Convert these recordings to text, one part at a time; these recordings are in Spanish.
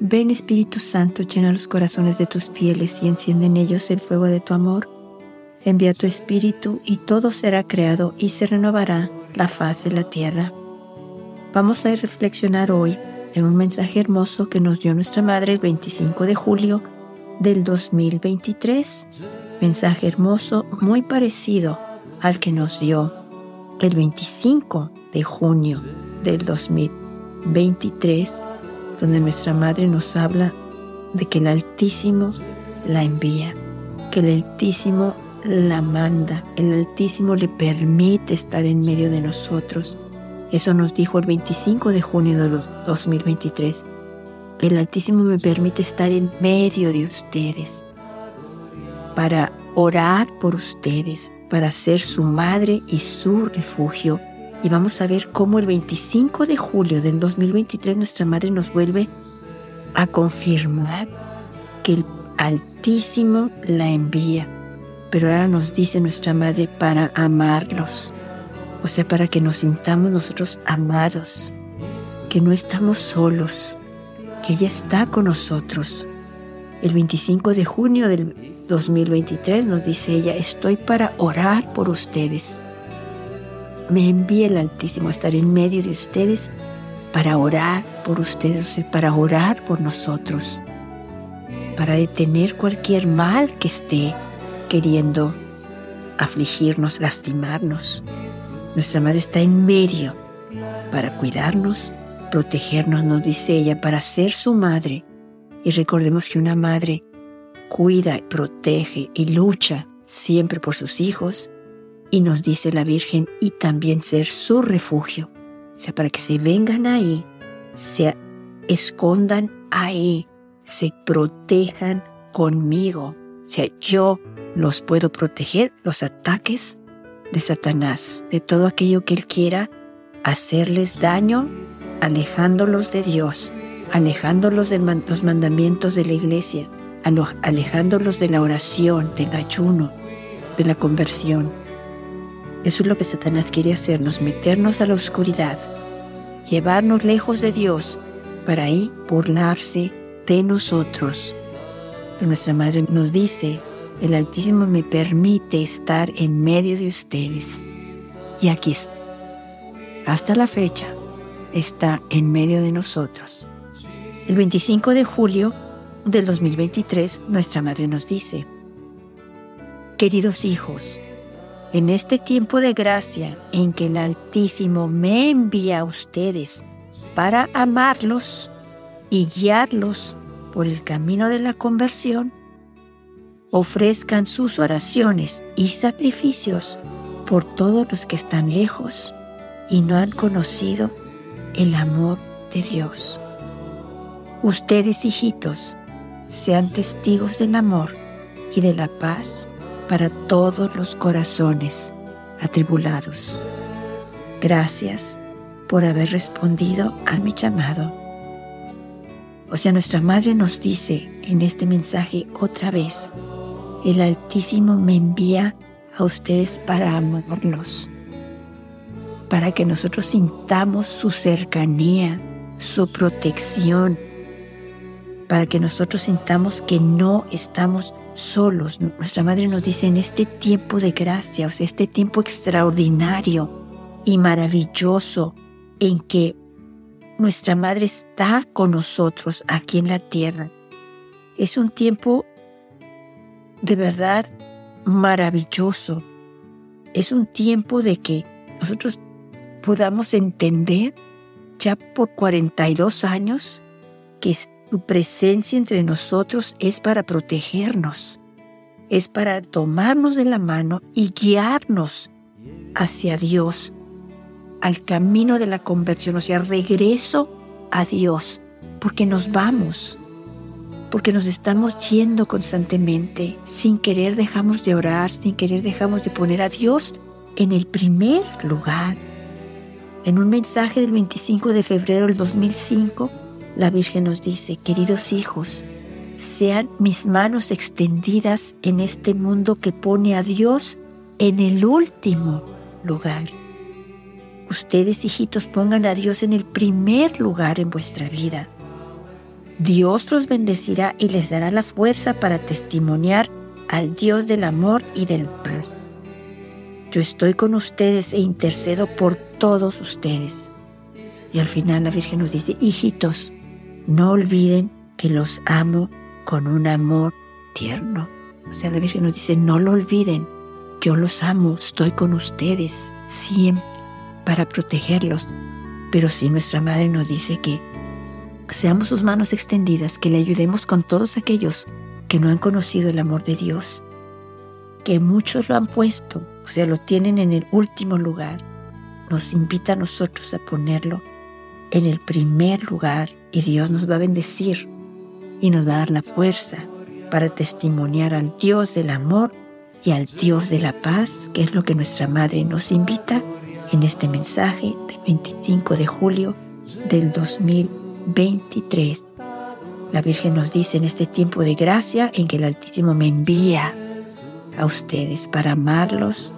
Ven Espíritu Santo, llena los corazones de tus fieles y enciende en ellos el fuego de tu amor. Envía tu Espíritu y todo será creado y se renovará la faz de la tierra. Vamos a reflexionar hoy en un mensaje hermoso que nos dio nuestra Madre el 25 de julio del 2023. Mensaje hermoso muy parecido al que nos dio el 25 de junio del 2023 donde nuestra Madre nos habla de que el Altísimo la envía, que el Altísimo la manda, el Altísimo le permite estar en medio de nosotros. Eso nos dijo el 25 de junio de 2023. El Altísimo me permite estar en medio de ustedes para orar por ustedes, para ser su madre y su refugio y vamos a ver cómo el 25 de julio del 2023 nuestra Madre nos vuelve a confirmar que el Altísimo la envía. Pero ahora nos dice nuestra Madre para amarlos. O sea, para que nos sintamos nosotros amados. Que no estamos solos. Que ella está con nosotros. El 25 de junio del 2023 nos dice ella, estoy para orar por ustedes me envía el Altísimo a estar en medio de ustedes para orar por ustedes, para orar por nosotros, para detener cualquier mal que esté queriendo afligirnos, lastimarnos. Nuestra Madre está en medio para cuidarnos, protegernos, nos dice ella, para ser su madre. Y recordemos que una madre cuida, protege y lucha siempre por sus hijos y nos dice la Virgen, y también ser su refugio. O sea, para que se vengan ahí, se escondan ahí, se protejan conmigo. O sea, yo los puedo proteger los ataques de Satanás, de todo aquello que él quiera hacerles daño, alejándolos de Dios, alejándolos de los mandamientos de la iglesia, alejándolos de la oración, del ayuno, de la conversión. Eso es lo que Satanás quiere hacernos, meternos a la oscuridad, llevarnos lejos de Dios para ahí burlarse de nosotros. nuestra Madre nos dice, el Altísimo me permite estar en medio de ustedes. Y aquí está. Hasta la fecha está en medio de nosotros. El 25 de julio del 2023, nuestra Madre nos dice, Queridos hijos, en este tiempo de gracia en que el Altísimo me envía a ustedes para amarlos y guiarlos por el camino de la conversión, ofrezcan sus oraciones y sacrificios por todos los que están lejos y no han conocido el amor de Dios. Ustedes, hijitos, sean testigos del amor y de la paz para todos los corazones atribulados. Gracias por haber respondido a mi llamado. O sea, nuestra Madre nos dice en este mensaje otra vez, el Altísimo me envía a ustedes para amarlos, para que nosotros sintamos su cercanía, su protección, para que nosotros sintamos que no estamos solos. Nuestra Madre nos dice en este tiempo de gracia, o sea, este tiempo extraordinario y maravilloso en que nuestra Madre está con nosotros aquí en la tierra. Es un tiempo de verdad maravilloso. Es un tiempo de que nosotros podamos entender ya por 42 años que tu presencia entre nosotros es para protegernos, es para tomarnos de la mano y guiarnos hacia Dios, al camino de la conversión, o sea, regreso a Dios, porque nos vamos, porque nos estamos yendo constantemente, sin querer dejamos de orar, sin querer dejamos de poner a Dios en el primer lugar. En un mensaje del 25 de febrero del 2005, la Virgen nos dice, queridos hijos, sean mis manos extendidas en este mundo que pone a Dios en el último lugar. Ustedes, hijitos, pongan a Dios en el primer lugar en vuestra vida. Dios los bendecirá y les dará la fuerza para testimoniar al Dios del amor y del paz. Yo estoy con ustedes e intercedo por todos ustedes. Y al final la Virgen nos dice, hijitos, no olviden que los amo con un amor tierno. O sea, la Virgen nos dice, no lo olviden, yo los amo, estoy con ustedes siempre para protegerlos. Pero si nuestra Madre nos dice que seamos sus manos extendidas, que le ayudemos con todos aquellos que no han conocido el amor de Dios, que muchos lo han puesto, o sea, lo tienen en el último lugar, nos invita a nosotros a ponerlo en el primer lugar y Dios nos va a bendecir y nos va a dar la fuerza para testimoniar al Dios del amor y al Dios de la paz, que es lo que nuestra Madre nos invita en este mensaje del 25 de julio del 2023. La Virgen nos dice en este tiempo de gracia en que el Altísimo me envía a ustedes para amarlos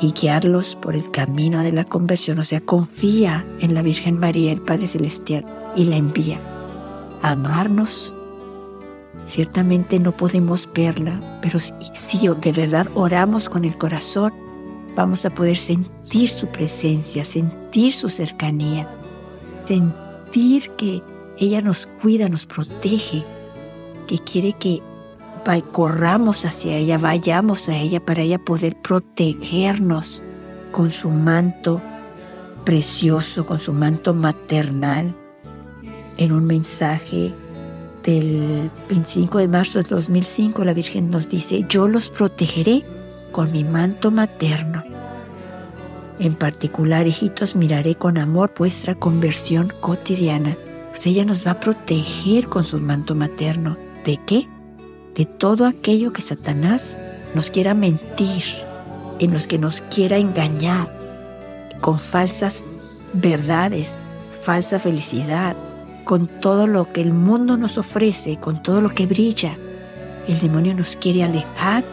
y guiarlos por el camino de la conversión. O sea, confía en la Virgen María, el Padre Celestial, y la envía amarnos. Ciertamente no podemos verla, pero si, si de verdad oramos con el corazón, vamos a poder sentir su presencia, sentir su cercanía, sentir que ella nos cuida, nos protege, que quiere que corramos hacia ella, vayamos a ella para ella poder protegernos con su manto precioso, con su manto maternal. En un mensaje del 25 de marzo de 2005, la Virgen nos dice, yo los protegeré con mi manto materno. En particular, hijitos, miraré con amor vuestra conversión cotidiana. Pues ella nos va a proteger con su manto materno. ¿De qué? De todo aquello que Satanás nos quiera mentir, en los que nos quiera engañar con falsas verdades, falsa felicidad, con todo lo que el mundo nos ofrece, con todo lo que brilla. El demonio nos quiere alejar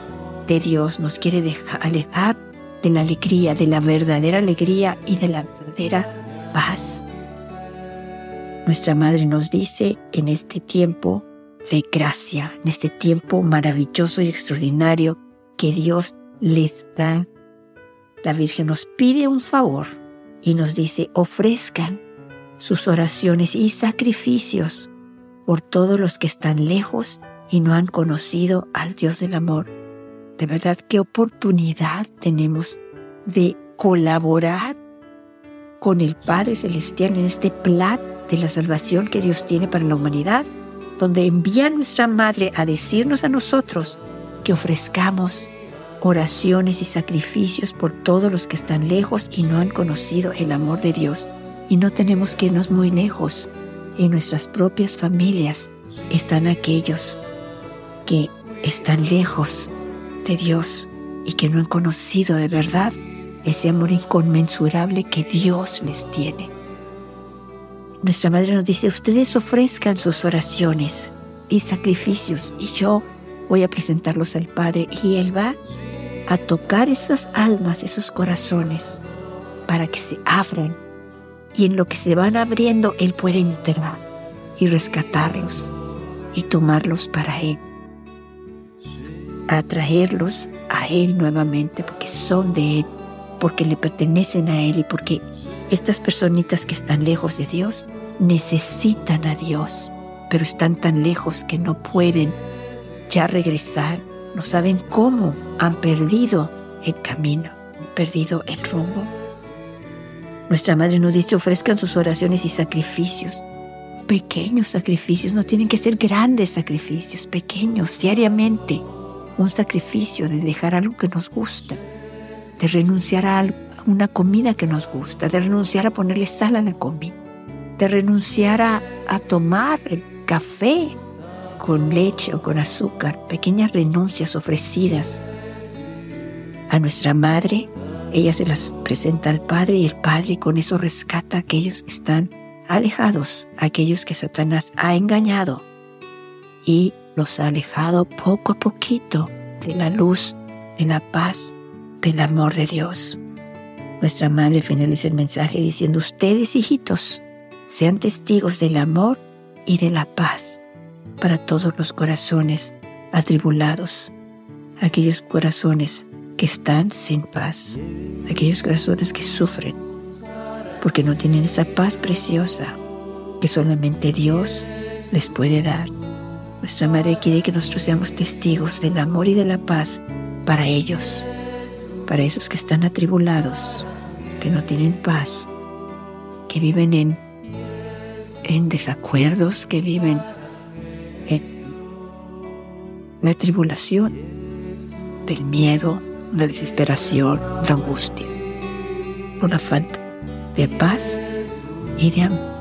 de Dios, nos quiere alejar de la alegría, de la verdadera alegría y de la verdadera paz. Nuestra madre nos dice en este tiempo, de gracia en este tiempo maravilloso y extraordinario que Dios les da. La Virgen nos pide un favor y nos dice, ofrezcan sus oraciones y sacrificios por todos los que están lejos y no han conocido al Dios del amor. De verdad, qué oportunidad tenemos de colaborar con el Padre Celestial en este plan de la salvación que Dios tiene para la humanidad donde envía nuestra Madre a decirnos a nosotros que ofrezcamos oraciones y sacrificios por todos los que están lejos y no han conocido el amor de Dios. Y no tenemos que irnos muy lejos. En nuestras propias familias están aquellos que están lejos de Dios y que no han conocido de verdad ese amor inconmensurable que Dios les tiene. Nuestra Madre nos dice, ustedes ofrezcan sus oraciones y sacrificios y yo voy a presentarlos al Padre y Él va a tocar esas almas, esos corazones, para que se abran y en lo que se van abriendo Él puede entrar y rescatarlos y tomarlos para Él, atraerlos a Él nuevamente porque son de Él, porque le pertenecen a Él y porque estas personitas que están lejos de Dios necesitan a Dios, pero están tan lejos que no pueden ya regresar, no saben cómo, han perdido el camino, perdido el rumbo. Nuestra Madre nos dice ofrezcan sus oraciones y sacrificios, pequeños sacrificios, no tienen que ser grandes sacrificios, pequeños, diariamente. Un sacrificio de dejar algo que nos gusta, de renunciar a algo una comida que nos gusta, de renunciar a ponerle sal a la comida, de renunciar a, tomar el café con leche o con azúcar, pequeñas renuncias ofrecidas a nuestra madre. Ella se las presenta al Padre y el Padre con eso rescata a aquellos que están alejados, a aquellos que Satanás ha engañado y los ha alejado poco a poquito de la luz, de la paz, del amor de Dios. Nuestra madre finaliza el mensaje diciendo, ustedes hijitos, sean testigos del amor y de la paz para todos los corazones atribulados, aquellos corazones que están sin paz, aquellos corazones que sufren porque no tienen esa paz preciosa que solamente Dios les puede dar. Nuestra Madre quiere que nosotros seamos testigos del amor y de la paz para ellos, para esos que están atribulados, que no tienen paz, que viven en, en desacuerdos, que viven en la tribulación del miedo, la desesperación, la angustia, la falta de paz y de amor.